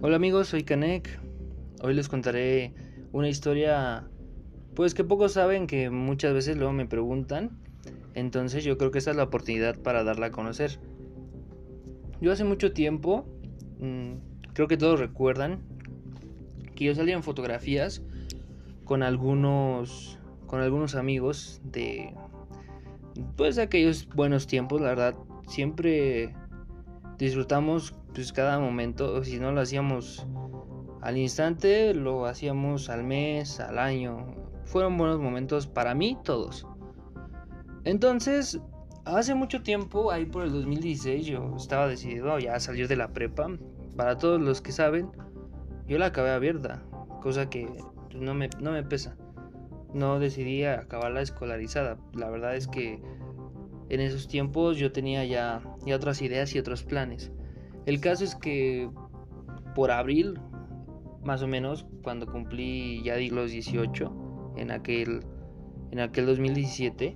Hola amigos, soy Kanek. Hoy les contaré una historia pues que pocos saben que muchas veces luego me preguntan. Entonces yo creo que esta es la oportunidad para darla a conocer. Yo hace mucho tiempo, mm, creo que todos recuerdan que yo salía en fotografías con algunos con algunos amigos de pues aquellos buenos tiempos, la verdad, siempre disfrutamos pues cada momento, si no lo hacíamos al instante, lo hacíamos al mes, al año. Fueron buenos momentos para mí todos. Entonces, hace mucho tiempo, ahí por el 2016, yo estaba decidido ya a salir de la prepa. Para todos los que saben, yo la acabé abierta, cosa que no me, no me pesa. No decidí acabarla escolarizada. La verdad es que en esos tiempos yo tenía ya, otras ideas y otros planes. El caso es que por abril, más o menos, cuando cumplí ya los 18, en aquel, en aquel 2017,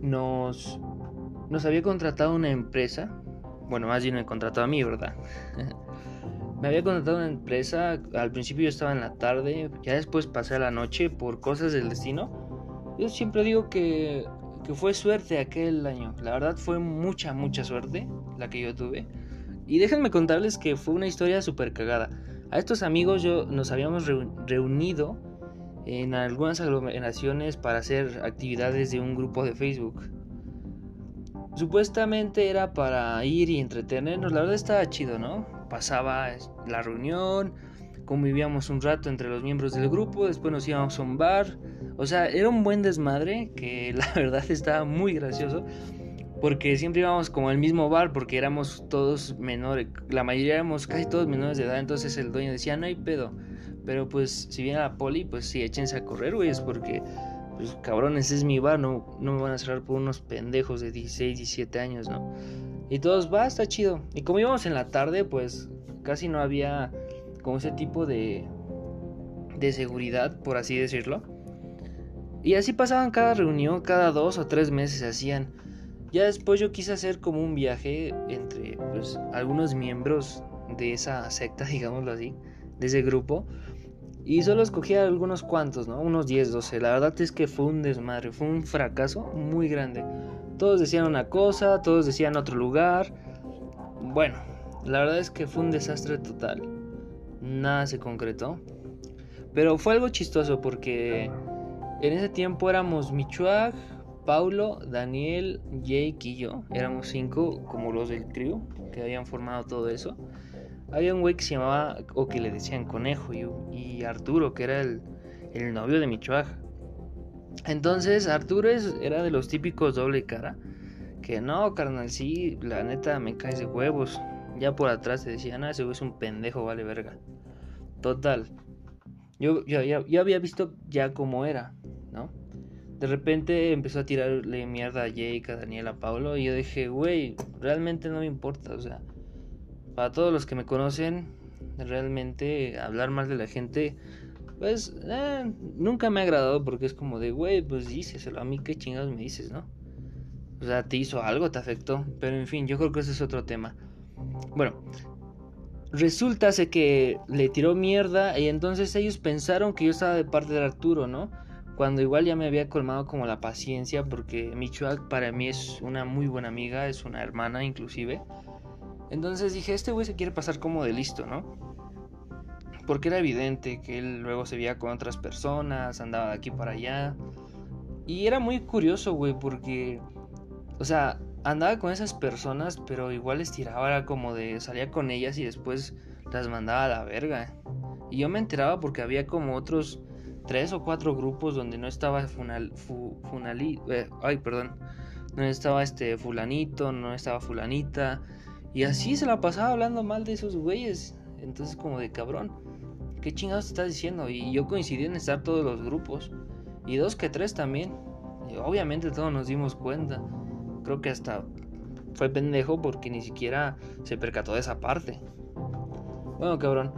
nos, nos había contratado una empresa, bueno, más bien me contratado a mí, ¿verdad? me había contratado una empresa, al principio yo estaba en la tarde, ya después pasé a la noche por cosas del destino. Yo siempre digo que que fue suerte aquel año. La verdad fue mucha, mucha suerte la que yo tuve. Y déjenme contarles que fue una historia súper cagada. A estos amigos yo nos habíamos reunido en algunas aglomeraciones para hacer actividades de un grupo de Facebook. Supuestamente era para ir y entretenernos. La verdad estaba chido, ¿no? Pasaba la reunión, convivíamos un rato entre los miembros del grupo, después nos íbamos a un bar. O sea, era un buen desmadre que la verdad estaba muy gracioso. Porque siempre íbamos como al mismo bar porque éramos todos menores, la mayoría éramos casi todos menores de edad, entonces el dueño decía, no hay pedo. Pero pues si viene la poli, pues sí, échense a correr, güey, es porque, pues cabrones, es mi bar, no, no me van a cerrar por unos pendejos de 16, 17 años, ¿no? Y todos, va, está chido. Y como íbamos en la tarde, pues casi no había como ese tipo de, de seguridad, por así decirlo. Y así pasaban cada reunión, cada dos o tres meses hacían. Ya después yo quise hacer como un viaje entre pues, algunos miembros de esa secta, digámoslo así, de ese grupo. Y solo escogí algunos cuantos, ¿no? Unos 10, 12. La verdad es que fue un desmadre, fue un fracaso muy grande. Todos decían una cosa, todos decían otro lugar. Bueno, la verdad es que fue un desastre total nada se concretó. Pero fue algo chistoso porque en ese tiempo éramos Michuag, Paulo, Daniel, Jake y yo. Éramos cinco como los del crew que habían formado todo eso. Había un güey que se llamaba, o que le decían Conejo, y, Arturo, que era el, el novio de Michuag. Entonces Arturo era de los típicos doble cara. Que no, carnal, sí, la neta me caes de huevos. Ya por atrás te decían, ah, ese es un pendejo, vale verga. Total. Yo, yo, había visto ya cómo era, ¿no? De repente empezó a tirarle mierda a Jake, a Daniel, a Pablo. Y yo dije, güey, realmente no me importa. O sea, para todos los que me conocen, realmente hablar mal de la gente, pues eh, nunca me ha agradado porque es como de, güey, pues díselo a mí, qué chingados me dices, ¿no? O sea, te hizo algo, te afectó. Pero en fin, yo creo que ese es otro tema. Bueno, resulta que le tiró mierda y entonces ellos pensaron que yo estaba de parte de Arturo, ¿no? Cuando igual ya me había colmado como la paciencia porque Michuak para mí es una muy buena amiga, es una hermana inclusive. Entonces dije, este güey se quiere pasar como de listo, ¿no? Porque era evidente que él luego se veía con otras personas, andaba de aquí para allá. Y era muy curioso, güey, porque, o sea, andaba con esas personas, pero igual les tiraba, era como de salía con ellas y después las mandaba a la verga. Y yo me enteraba porque había como otros tres o cuatro grupos donde no estaba funal, eh, ay, perdón, no estaba este fulanito, no estaba fulanita. Y así se la pasaba hablando mal de esos güeyes. Entonces como de cabrón, ¿qué chingados te estás diciendo? Y yo coincidí en estar todos los grupos. Y dos que tres también. Y obviamente todos nos dimos cuenta creo que hasta fue pendejo porque ni siquiera se percató de esa parte. Bueno, cabrón.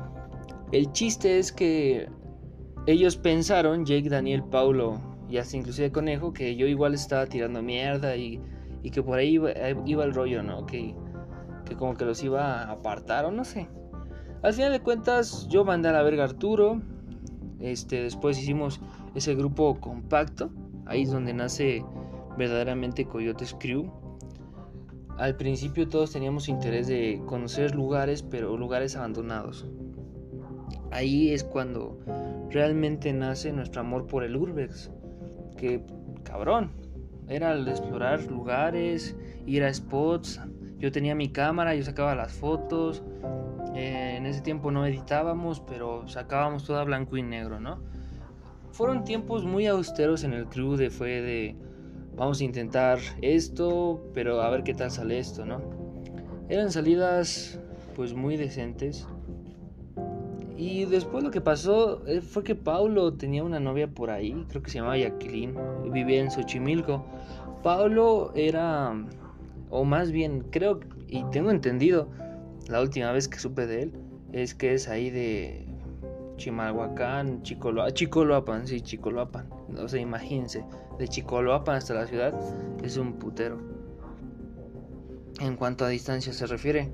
El chiste es que ellos pensaron, Jake, Daniel, Paulo y hasta inclusive Conejo, que yo igual estaba tirando mierda y, y que por ahí iba, el rollo, ¿no? Que, que como que los iba a apartar o no sé. Al final de cuentas, yo mandé a la verga a Arturo. Este, después hicimos ese grupo compacto. Ahí es donde nace verdaderamente Coyotes Crew. Al principio todos teníamos interés de conocer lugares, pero lugares abandonados. Ahí es cuando realmente nace nuestro amor por el urbex. Que cabrón, era el explorar lugares, ir a spots. Yo tenía mi cámara, yo sacaba las fotos. Eh, en ese tiempo no editábamos, pero sacábamos todo blanco y negro, ¿no? Fueron tiempos muy austeros en el crew de fue de vamos a intentar esto, pero a ver qué tal sale esto, ¿no? Eran salidas pues muy decentes. Y después lo que pasó eh, fue que Paulo tenía una novia por ahí, creo que se llamaba Jacqueline, vivía en Xochimilco. Paulo era, o más bien, creo, y tengo entendido, la última vez que supe de él, es que es ahí de Chimalhuacán, Chicoloapan, Chicoloapan, sí, Chicoloapan. O sea, imagínense, de Chicoloapan hasta la ciudad es un putero. En cuanto a distancia se refiere.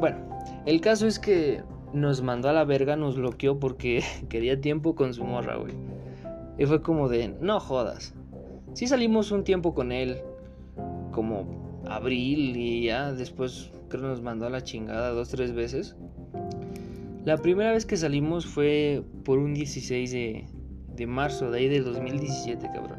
Bueno, el caso es que nos mandó a la verga, nos bloqueó porque quería tiempo con su morra, güey. Y fue como de, no jodas. Sí salimos un tiempo con él, como abril y ya después creo nos mandó a la chingada dos, tres veces. La primera vez que salimos fue por un 16 de, de marzo, de ahí del 2017, cabrón.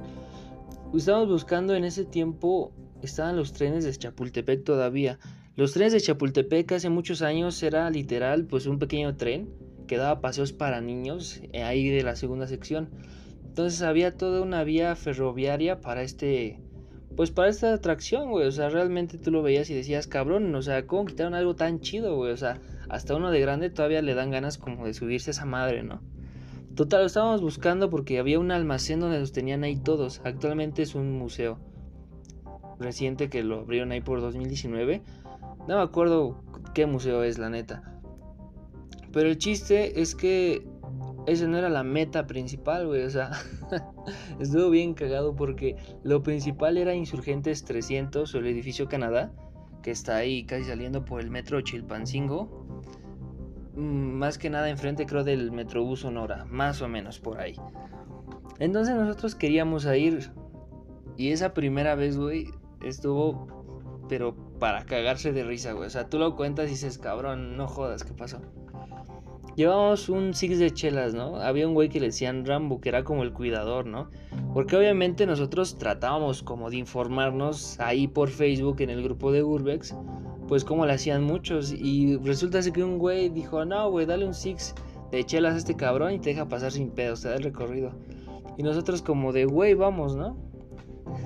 Estábamos buscando en ese tiempo, estaban los trenes de Chapultepec todavía. Los trenes de Chapultepec hace muchos años era literal pues un pequeño tren que daba paseos para niños eh, ahí de la segunda sección. Entonces había toda una vía ferroviaria para este pues para esta atracción, güey, o sea, realmente tú lo veías y decías, cabrón, o sea, ¿cómo quitaron algo tan chido, güey? O sea, hasta uno de grande todavía le dan ganas como de subirse a esa madre, ¿no? Total, lo estábamos buscando porque había un almacén donde los tenían ahí todos. Actualmente es un museo reciente que lo abrieron ahí por 2019 no me acuerdo qué museo es, la neta. Pero el chiste es que esa no era la meta principal, güey. O sea, estuvo bien cagado porque lo principal era Insurgentes 300 o el edificio Canadá, que está ahí casi saliendo por el metro Chilpancingo. Mm, más que nada enfrente creo del Metrobús Sonora, más o menos por ahí. Entonces nosotros queríamos ir y esa primera vez, güey, estuvo pero para cagarse de risa, güey. O sea, tú lo cuentas y dices, cabrón, no jodas, ¿qué pasó? Llevamos un six de chelas, ¿no? Había un güey que le decían Rambo, que era como el cuidador, ¿no? Porque obviamente nosotros tratábamos como de informarnos ahí por Facebook en el grupo de Urbex, pues como le hacían muchos. Y resulta que un güey dijo, no, güey, dale un six de chelas a este cabrón y te deja pasar sin pedo, te da el recorrido. Y nosotros como de, güey, vamos, ¿no?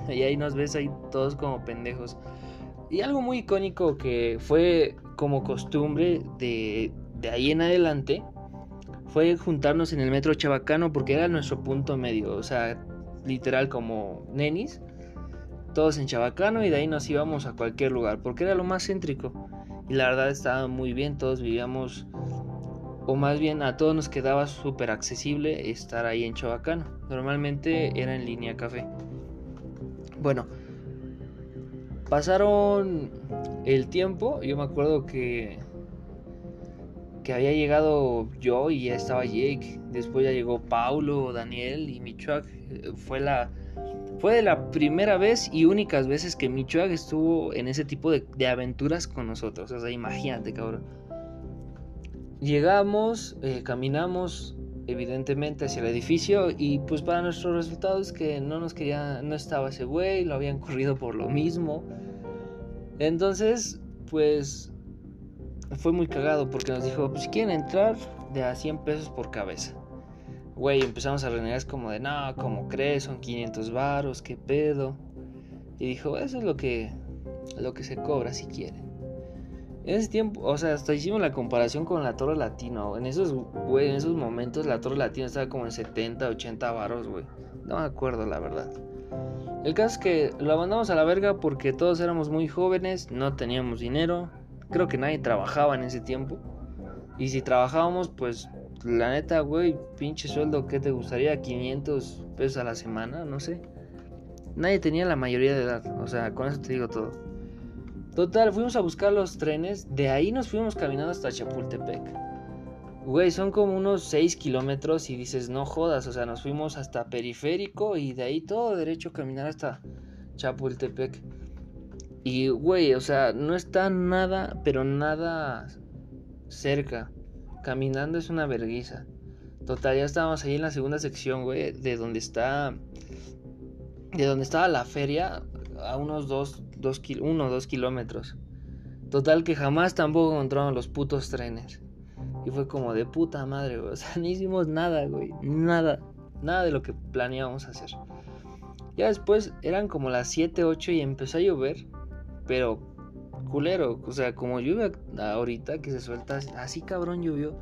Y ahí nos ves ahí todos como pendejos. Y algo muy icónico que fue como costumbre de, de ahí en adelante fue juntarnos en el metro Chabacano porque era nuestro punto medio, o sea, literal como nenis, todos en Chabacano y de ahí nos íbamos a cualquier lugar porque era lo más céntrico y la verdad estaba muy bien, todos vivíamos o más bien a todos nos quedaba súper accesible estar ahí en Chabacano, normalmente era en línea café. Bueno, Pasaron el tiempo, yo me acuerdo que que había llegado yo y ya estaba Jake, después ya llegó Paulo, Daniel y Michoac. Fue la fue de la primera vez y únicas veces que Michoac estuvo en ese tipo de, aventuras con nosotros. O sea, imagínate, cabrón. Llegamos, eh, caminamos evidentemente hacia el edificio y pues para nuestros resultados que no nos quería, no estaba ese güey, lo habían corrido por lo mismo. Entonces, pues fue muy cagado porque nos dijo, pues si quieren entrar de a 100 pesos por cabeza. Güey, empezamos a renegar, es como de, no, como crees? Son 500 varos, qué pedo. Y dijo, eso es lo que, lo que se cobra si quieren. En ese tiempo, o sea, hasta hicimos la comparación con la Torre Latino. En esos, en esos momentos la Torre Latino estaba como en 70, 80 varos, güey. No me acuerdo, la verdad. El caso es que lo abandonamos a la verga porque todos éramos muy jóvenes, no teníamos dinero. Creo que nadie trabajaba en ese tiempo. Y si trabajábamos, pues la neta, güey, pinche sueldo, ¿qué te gustaría? 500 pesos a la semana, no sé. Nadie tenía la mayoría de edad, o sea, con eso te digo todo. Total, fuimos a buscar los trenes, de ahí nos fuimos caminando hasta Chapultepec. Güey, son como unos 6 kilómetros y dices, no jodas, o sea, nos fuimos hasta Periférico y de ahí todo derecho a caminar hasta Chapultepec. Y, güey, o sea, no está nada, pero nada cerca. Caminando es una vergüenza. Total, ya estábamos ahí en la segunda sección, güey, de donde está. De donde estaba la feria, a unos 2, 2 1 o 2 kilómetros. Total, que jamás tampoco encontraron los putos trenes. Y fue como de puta madre, güey. O sea, no hicimos nada, güey. Nada. Nada de lo que planeábamos hacer. Ya después eran como las 7, 8 y empezó a llover. Pero culero. O sea, como lluvia ahorita que se suelta. Así cabrón llovió.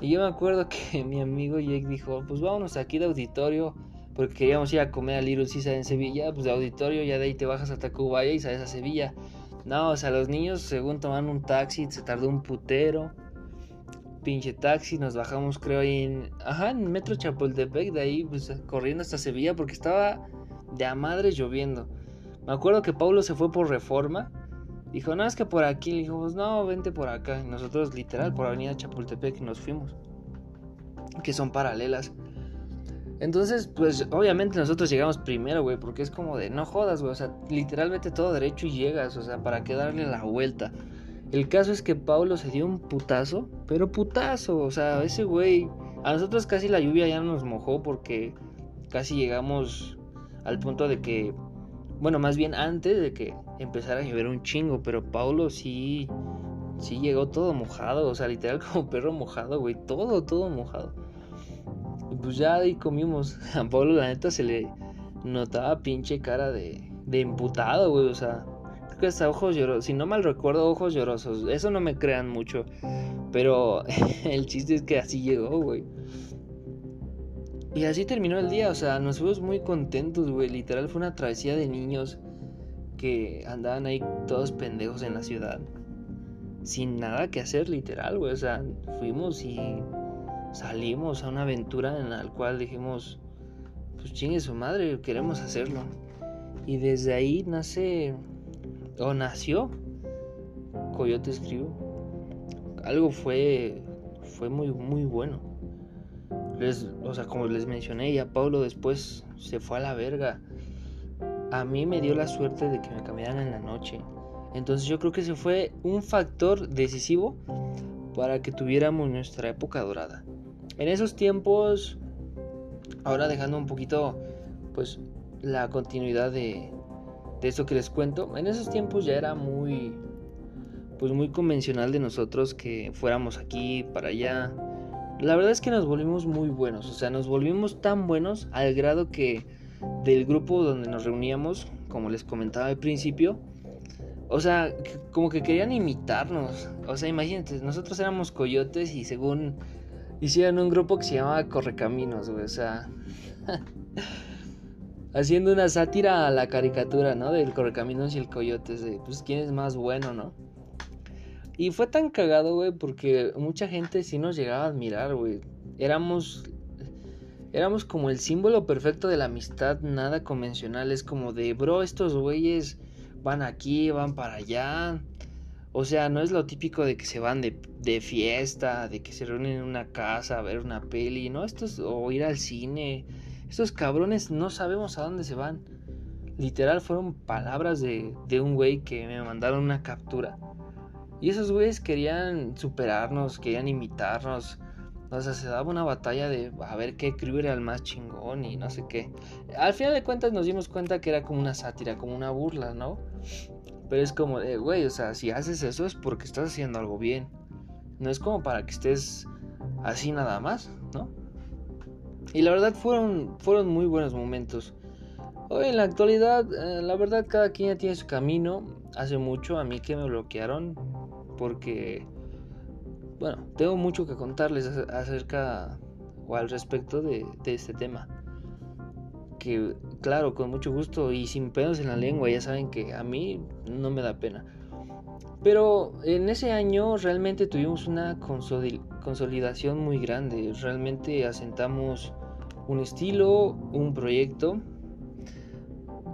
Y yo me acuerdo que mi amigo Jake dijo, pues vámonos aquí de auditorio. Porque queríamos ir a comer a Little Caesar en Sevilla. Pues de auditorio ya de ahí te bajas a Tacubaya y sales a Sevilla. No, o sea, los niños según toman un taxi se tardó un putero pinche taxi, nos bajamos creo en, ajá, en Metro Chapultepec, de ahí pues corriendo hasta Sevilla porque estaba de a madre lloviendo. Me acuerdo que Paulo se fue por reforma, dijo, no, es que por aquí, le dijimos, no, vente por acá, nosotros literal por Avenida Chapultepec nos fuimos, que son paralelas. Entonces, pues obviamente nosotros llegamos primero, güey, porque es como de no jodas, güey, o sea, literalmente todo derecho y llegas, o sea, para que darle la vuelta. El caso es que Paulo se dio un putazo, pero putazo, o sea, ese güey, a nosotros casi la lluvia ya nos mojó porque casi llegamos al punto de que, bueno, más bien antes de que empezara a llover un chingo, pero Paulo sí, sí llegó todo mojado, o sea, literal como perro mojado, güey, todo, todo mojado. Y pues ya ahí comimos. A Pablo la neta se le notaba pinche cara de, de emputado, güey, o sea, que hasta ojos llorosos. Si no mal recuerdo, ojos llorosos. Eso no me crean mucho. Pero el chiste es que así llegó, güey. Y así terminó el día. O sea, nos fuimos muy contentos, güey. Literal fue una travesía de niños que andaban ahí todos pendejos en la ciudad. Sin nada que hacer, literal, güey. O sea, fuimos y salimos a una aventura en la cual dijimos, pues chingue su madre, queremos hacerlo. Y desde ahí nace o nació Coyote escribió algo fue fue muy muy bueno o sea como les mencioné ya Pablo después se fue a la verga. A mí me dio la suerte de que me cambiaran en la noche. Entonces yo creo que ese fue un factor decisivo para que tuviéramos nuestra época dorada. En esos tiempos ahora dejando un poquito pues la continuidad de, de esto que les cuento, en esos tiempos ya era muy, pues muy convencional de nosotros que fuéramos aquí para allá. La verdad es que nos volvimos muy buenos, o sea, nos volvimos tan buenos al grado que del grupo donde nos reuníamos, como les comentaba al principio, o sea, como que querían imitarnos. O sea, imagínate, nosotros éramos coyotes y según hicieron un grupo que se llamaba Correcaminos, o sea... haciendo una sátira a la caricatura, ¿no? Del Correcaminos y el Coyote, de pues quién es más bueno, ¿no? Y fue tan cagado, güey, porque mucha gente sí nos llegaba a admirar, güey. Éramos éramos como el símbolo perfecto de la amistad nada convencional, es como de, bro, estos güeyes van aquí, van para allá. O sea, no es lo típico de que se van de, de, fiesta, de que se reúnen en una casa a ver una peli, ¿no? Esto es, o ir al cine. Estos cabrones no sabemos a dónde se van. Literal fueron palabras de, de un güey que me mandaron una captura. Y esos güeyes querían superarnos, querían imitarnos. O sea, se daba una batalla de a ver qué crew era el más chingón y no sé qué. Al final de cuentas nos dimos cuenta que era como una sátira, como una burla, ¿no? Pero es como de, güey, o sea, si haces eso es porque estás haciendo algo bien. No es como para que estés así nada más, ¿no? Y la verdad fueron, fueron muy buenos momentos. Hoy en la actualidad, eh, la verdad cada quien ya tiene su camino. Hace mucho a mí que me bloquearon porque, bueno, tengo mucho que contarles acerca o al respecto de, este tema. Que claro, con mucho gusto y sin pedos en la lengua, ya saben que a mí no me da pena. Pero en ese año realmente tuvimos una consolidación muy grande. Realmente asentamos un estilo, un proyecto.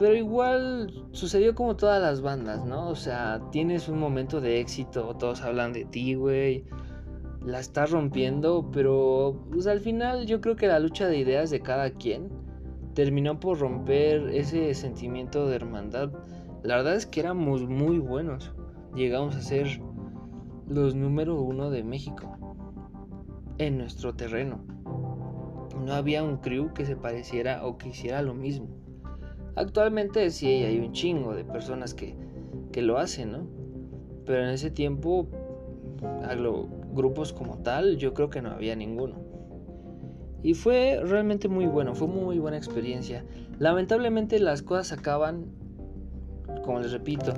Pero igual sucedió como todas las bandas, ¿no? O sea, tienes un momento de éxito, todos hablan de ti, güey. La estás rompiendo, pero pues al final yo creo que la lucha de ideas de cada quien terminó por romper ese sentimiento de hermandad. La verdad es que éramos muy buenos. Llegamos a ser los número uno de México en nuestro terreno. No había un crew que se pareciera o que hiciera lo mismo. Actualmente sí hay un chingo de personas que, que lo hacen, ¿no? Pero en ese tiempo, grupos como tal, yo creo que no había ninguno. Y fue realmente muy bueno, fue muy buena experiencia. Lamentablemente las cosas acaban, como les repito,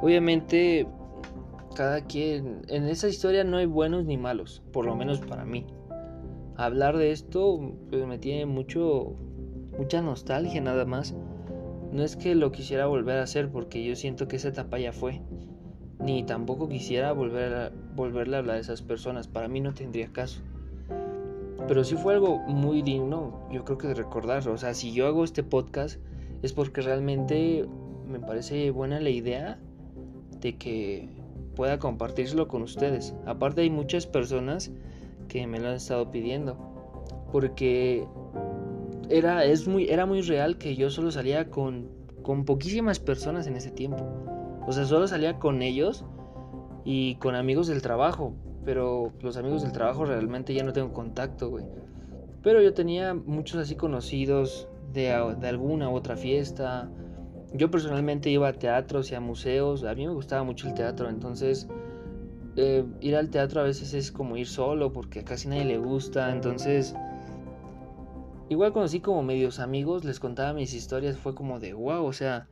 obviamente cada quien, en esa historia no hay buenos ni malos, por lo menos para mí. Hablar de esto pues, me tiene mucho, mucha nostalgia nada más. No es que lo quisiera volver a hacer porque yo siento que esa etapa ya fue. Ni tampoco quisiera volver a, volverle a hablar a esas personas. Para mí no tendría caso. Pero sí fue algo muy digno, yo creo que de recordar. O sea, si yo hago este podcast es porque realmente me parece buena la idea de que pueda compartírselo con ustedes. Aparte hay muchas personas que me lo han estado pidiendo. Porque era, es muy, era muy real que yo solo salía con, con poquísimas personas en ese tiempo. O sea, solo salía con ellos y con amigos del trabajo. Pero los amigos del trabajo realmente ya no tengo contacto, güey. Pero yo tenía muchos así conocidos de, de alguna u otra fiesta. Yo personalmente iba a teatros y a museos. A mí me gustaba mucho el teatro, entonces eh, ir al teatro a veces es como ir solo porque casi nadie le gusta. Entonces Igual conocí como medios amigos, les contaba mis historias, fue como de wow, o sea,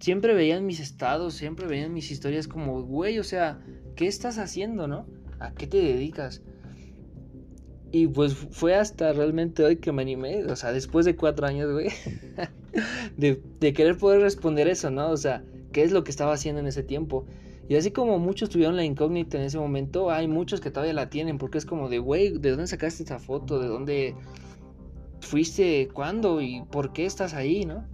siempre veían mis estados, siempre veían mis historias como, güey, o sea, ¿qué estás haciendo, no? ¿A qué te dedicas? Y pues fue hasta realmente hoy que me animé, o sea, después de cuatro años, güey, de, querer poder responder eso, ¿no? O sea, ¿qué es lo que estaba haciendo en ese tiempo? Y así como muchos tuvieron la incógnita en ese momento, hay muchos que todavía la tienen, porque es como de, güey, ¿de dónde sacaste esa foto? ¿De dónde fuiste, cuándo y por qué estás ahí, ¿no?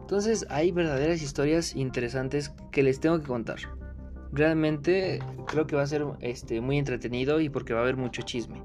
Entonces hay verdaderas historias interesantes que les tengo que contar. Realmente creo que va a ser este, muy entretenido y porque va a haber mucho chisme.